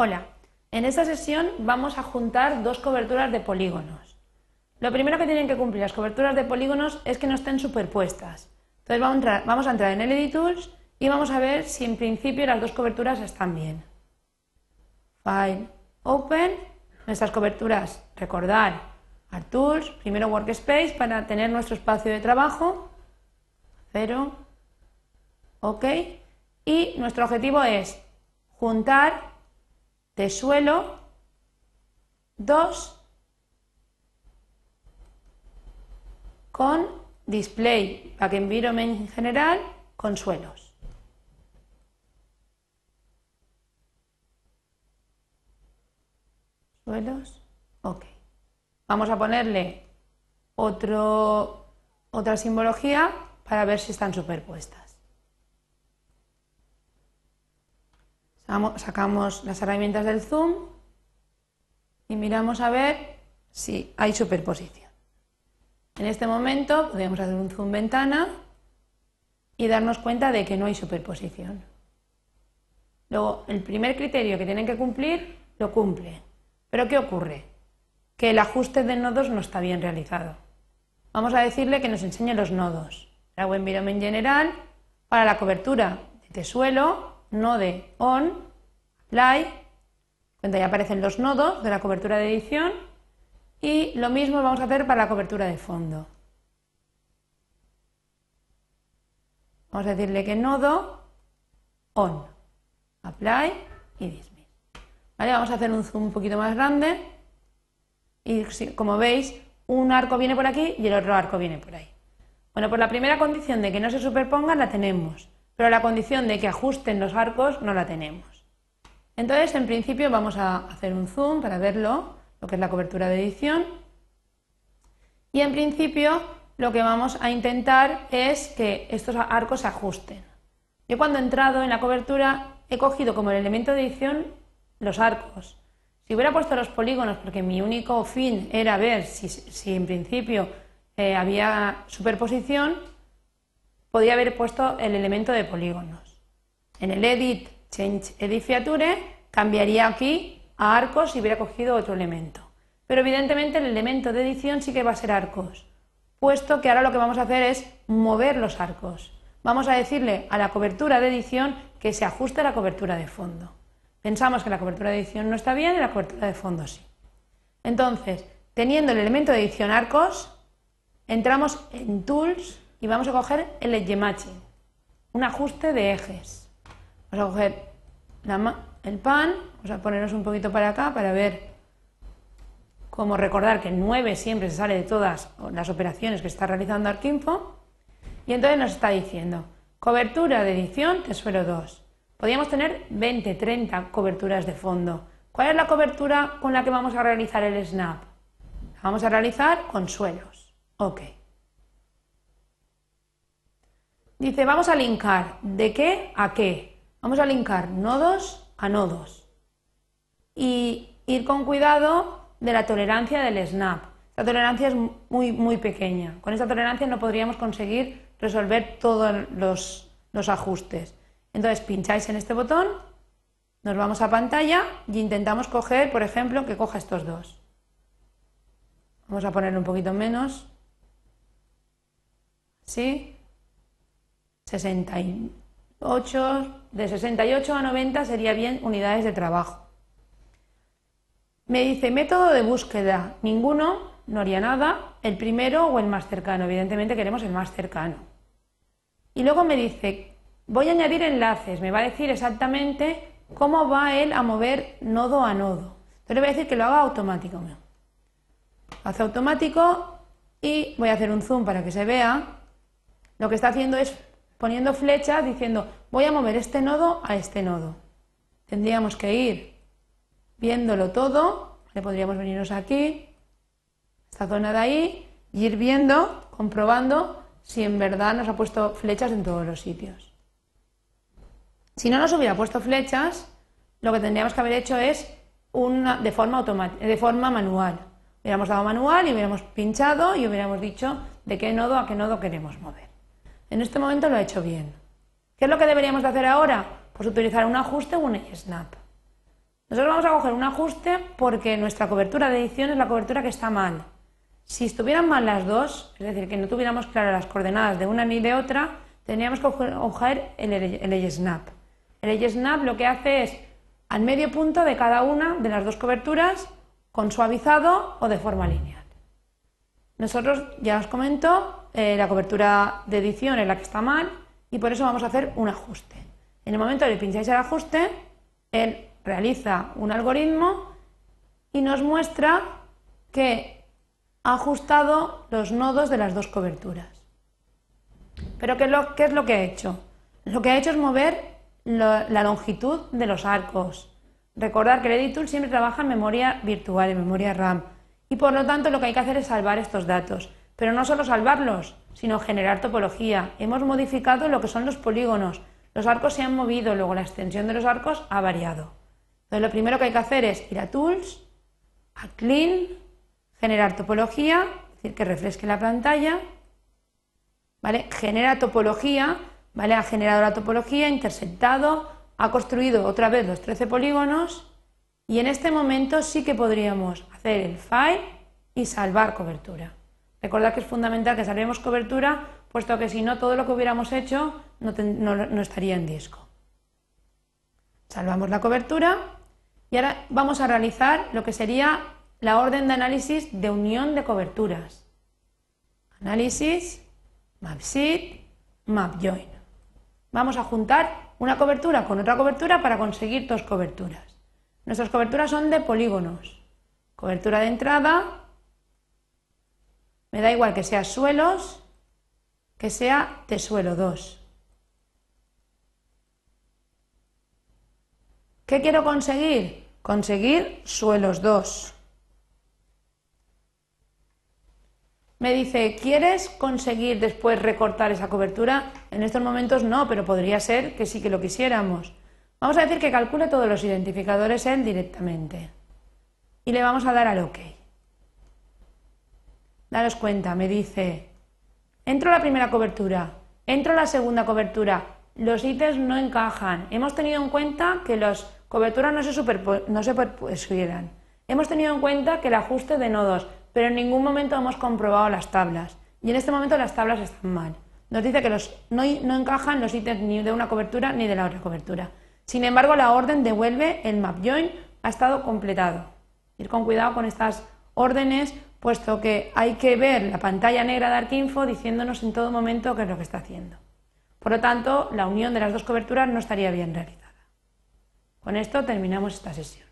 Hola, en esta sesión vamos a juntar dos coberturas de polígonos. Lo primero que tienen que cumplir las coberturas de polígonos es que no estén superpuestas. Entonces vamos a entrar, en el Editools y vamos a ver si en principio las dos coberturas están bien. File, Open, nuestras coberturas, recordar, ArtTools, primero Workspace para tener nuestro espacio de trabajo, cero, ok, y nuestro objetivo es juntar de suelo 2 con display back environment en general con suelos. Suelos, ok. Vamos a ponerle otro, otra simbología para ver si están superpuestas. Sacamos las herramientas del zoom y miramos a ver si hay superposición. En este momento podemos hacer un zoom ventana y darnos cuenta de que no hay superposición. Luego, el primer criterio que tienen que cumplir lo cumple. Pero ¿qué ocurre? Que el ajuste de nodos no está bien realizado. Vamos a decirle que nos enseñe los nodos. Hago environment general para la cobertura de suelo node on, apply, cuando ya aparecen los nodos de la cobertura de edición y lo mismo vamos a hacer para la cobertura de fondo. Vamos a decirle que nodo on, apply y dismiss. Vamos a hacer un zoom un poquito más grande y como veis un arco viene por aquí y el otro arco viene por ahí. Bueno, pues la primera condición de que no se superpongan la tenemos pero la condición de que ajusten los arcos no la tenemos. Entonces, en principio vamos a hacer un zoom para verlo, lo que es la cobertura de edición. Y en principio lo que vamos a intentar es que estos arcos se ajusten. Yo cuando he entrado en la cobertura he cogido como el elemento de edición los arcos. Si hubiera puesto los polígonos, porque mi único fin era ver si, en principio eh, había superposición, podría haber puesto el elemento de polígonos. En el edit change edit feature cambiaría aquí a arcos y hubiera cogido otro elemento. Pero evidentemente el elemento de edición sí que va a ser arcos, puesto que ahora lo que vamos a hacer es mover los arcos. Vamos a decirle a la cobertura de edición que se ajuste a la cobertura de fondo. Pensamos que la cobertura de edición no está bien y la cobertura de fondo sí. Entonces, teniendo el elemento de edición arcos, entramos en Tools, y vamos a coger el matching, un ajuste de ejes. Vamos a coger el pan, vamos a ponernos un poquito para acá para ver cómo recordar que el 9 siempre se sale de todas las operaciones que está realizando Arquinfo. Y entonces nos está diciendo, cobertura de edición te suelo 2. Podríamos tener 20, 30 coberturas de fondo. ¿Cuál es la cobertura con la que vamos a realizar el snap? vamos a realizar con suelos. Ok. Dice, vamos a linkar de qué a qué. Vamos a linkar nodos a nodos. Y ir con cuidado de la tolerancia del snap. La tolerancia es muy, muy pequeña. Con esta tolerancia no podríamos conseguir resolver todos los, los ajustes. Entonces pincháis en este botón, nos vamos a pantalla y intentamos coger, por ejemplo, que coja estos dos. Vamos a poner un poquito menos. ¿Sí? 68, de 68 a 90 sería bien unidades de trabajo. Me dice método de búsqueda, ninguno, no haría nada, el primero o el más cercano, evidentemente queremos el más cercano. Y luego me dice, voy a añadir enlaces, me va a decir exactamente cómo va él a mover nodo a nodo. Entonces le voy a decir que lo haga automático. Hace automático y voy a hacer un zoom para que se vea. Lo que está haciendo es poniendo flechas diciendo voy a mover este nodo a este nodo. Tendríamos que ir viéndolo todo, le podríamos venirnos aquí, esta zona de ahí, y ir viendo, comprobando si en verdad nos ha puesto flechas en todos los sitios. Si no nos hubiera puesto flechas, lo que tendríamos que haber hecho es una, de, forma de forma manual. Hubiéramos dado manual y hubiéramos pinchado y hubiéramos dicho de qué nodo a qué nodo queremos mover. En este momento lo ha hecho bien. ¿Qué es lo que deberíamos de hacer ahora? Pues utilizar un ajuste o un snap. Nosotros vamos a coger un ajuste porque nuestra cobertura de edición es la cobertura que está mal. Si estuvieran mal las dos, es decir, que no tuviéramos claras las coordenadas de una ni de otra, tendríamos que coger el, el snap. El snap lo que hace es al medio punto de cada una de las dos coberturas con suavizado o de forma lineal. Nosotros, ya os comento, eh, la cobertura de edición es la que está mal y por eso vamos a hacer un ajuste. En el momento que pincháis el ajuste, él realiza un algoritmo y nos muestra que ha ajustado los nodos de las dos coberturas. Pero ¿qué es lo, que ha hecho? Lo que ha hecho es mover la longitud de los arcos. Recordar que el Editool siempre trabaja en memoria virtual, en memoria RAM. Y por lo tanto lo que hay que hacer es salvar estos datos. Pero no solo salvarlos, sino generar topología. Hemos modificado lo que son los polígonos. Los arcos se han movido, luego la extensión de los arcos ha variado. Entonces lo primero que hay que hacer es ir a Tools, a Clean, generar topología, es decir, que refresque la pantalla, ¿vale? Genera topología, ¿vale? Ha generado la topología, intersectado, ha construido otra vez los 13 polígonos y en este momento sí que podríamos hacer el file y salvar cobertura. Recordad que es fundamental que salvemos cobertura, puesto que si no, todo lo que hubiéramos hecho no, estaría en disco. Salvamos la cobertura y ahora vamos a realizar lo que sería la orden de análisis de unión de coberturas. Análisis, map join. Vamos a juntar una cobertura con otra cobertura para conseguir dos coberturas. Nuestras coberturas son de polígonos. Cobertura de entrada, me da igual que sea suelos, que sea de suelo 2. ¿Qué quiero conseguir? Conseguir suelos 2. Me dice, ¿quieres conseguir después recortar esa cobertura? En estos momentos no, pero podría ser que sí que lo quisiéramos. Vamos a decir que calcule todos los identificadores él directamente. Y le vamos a dar al OK. Daros cuenta, me dice, entro a la primera cobertura, entro a la segunda cobertura, los ítems no encajan. Hemos tenido en cuenta que las coberturas no se, no se superpusieran. Hemos tenido en cuenta que el ajuste de nodos, pero en ningún momento hemos comprobado las tablas. Y en este momento las tablas están mal. Nos dice que los, no, no encajan los ítems ni de una cobertura ni de la otra cobertura. Sin embargo, la orden devuelve el map join ha estado completado. Ir con cuidado con estas órdenes, puesto que hay que ver la pantalla negra de Arquinfo diciéndonos en todo momento qué es lo que está haciendo. Por lo tanto, la unión de las dos coberturas no estaría bien realizada. Con esto terminamos esta sesión.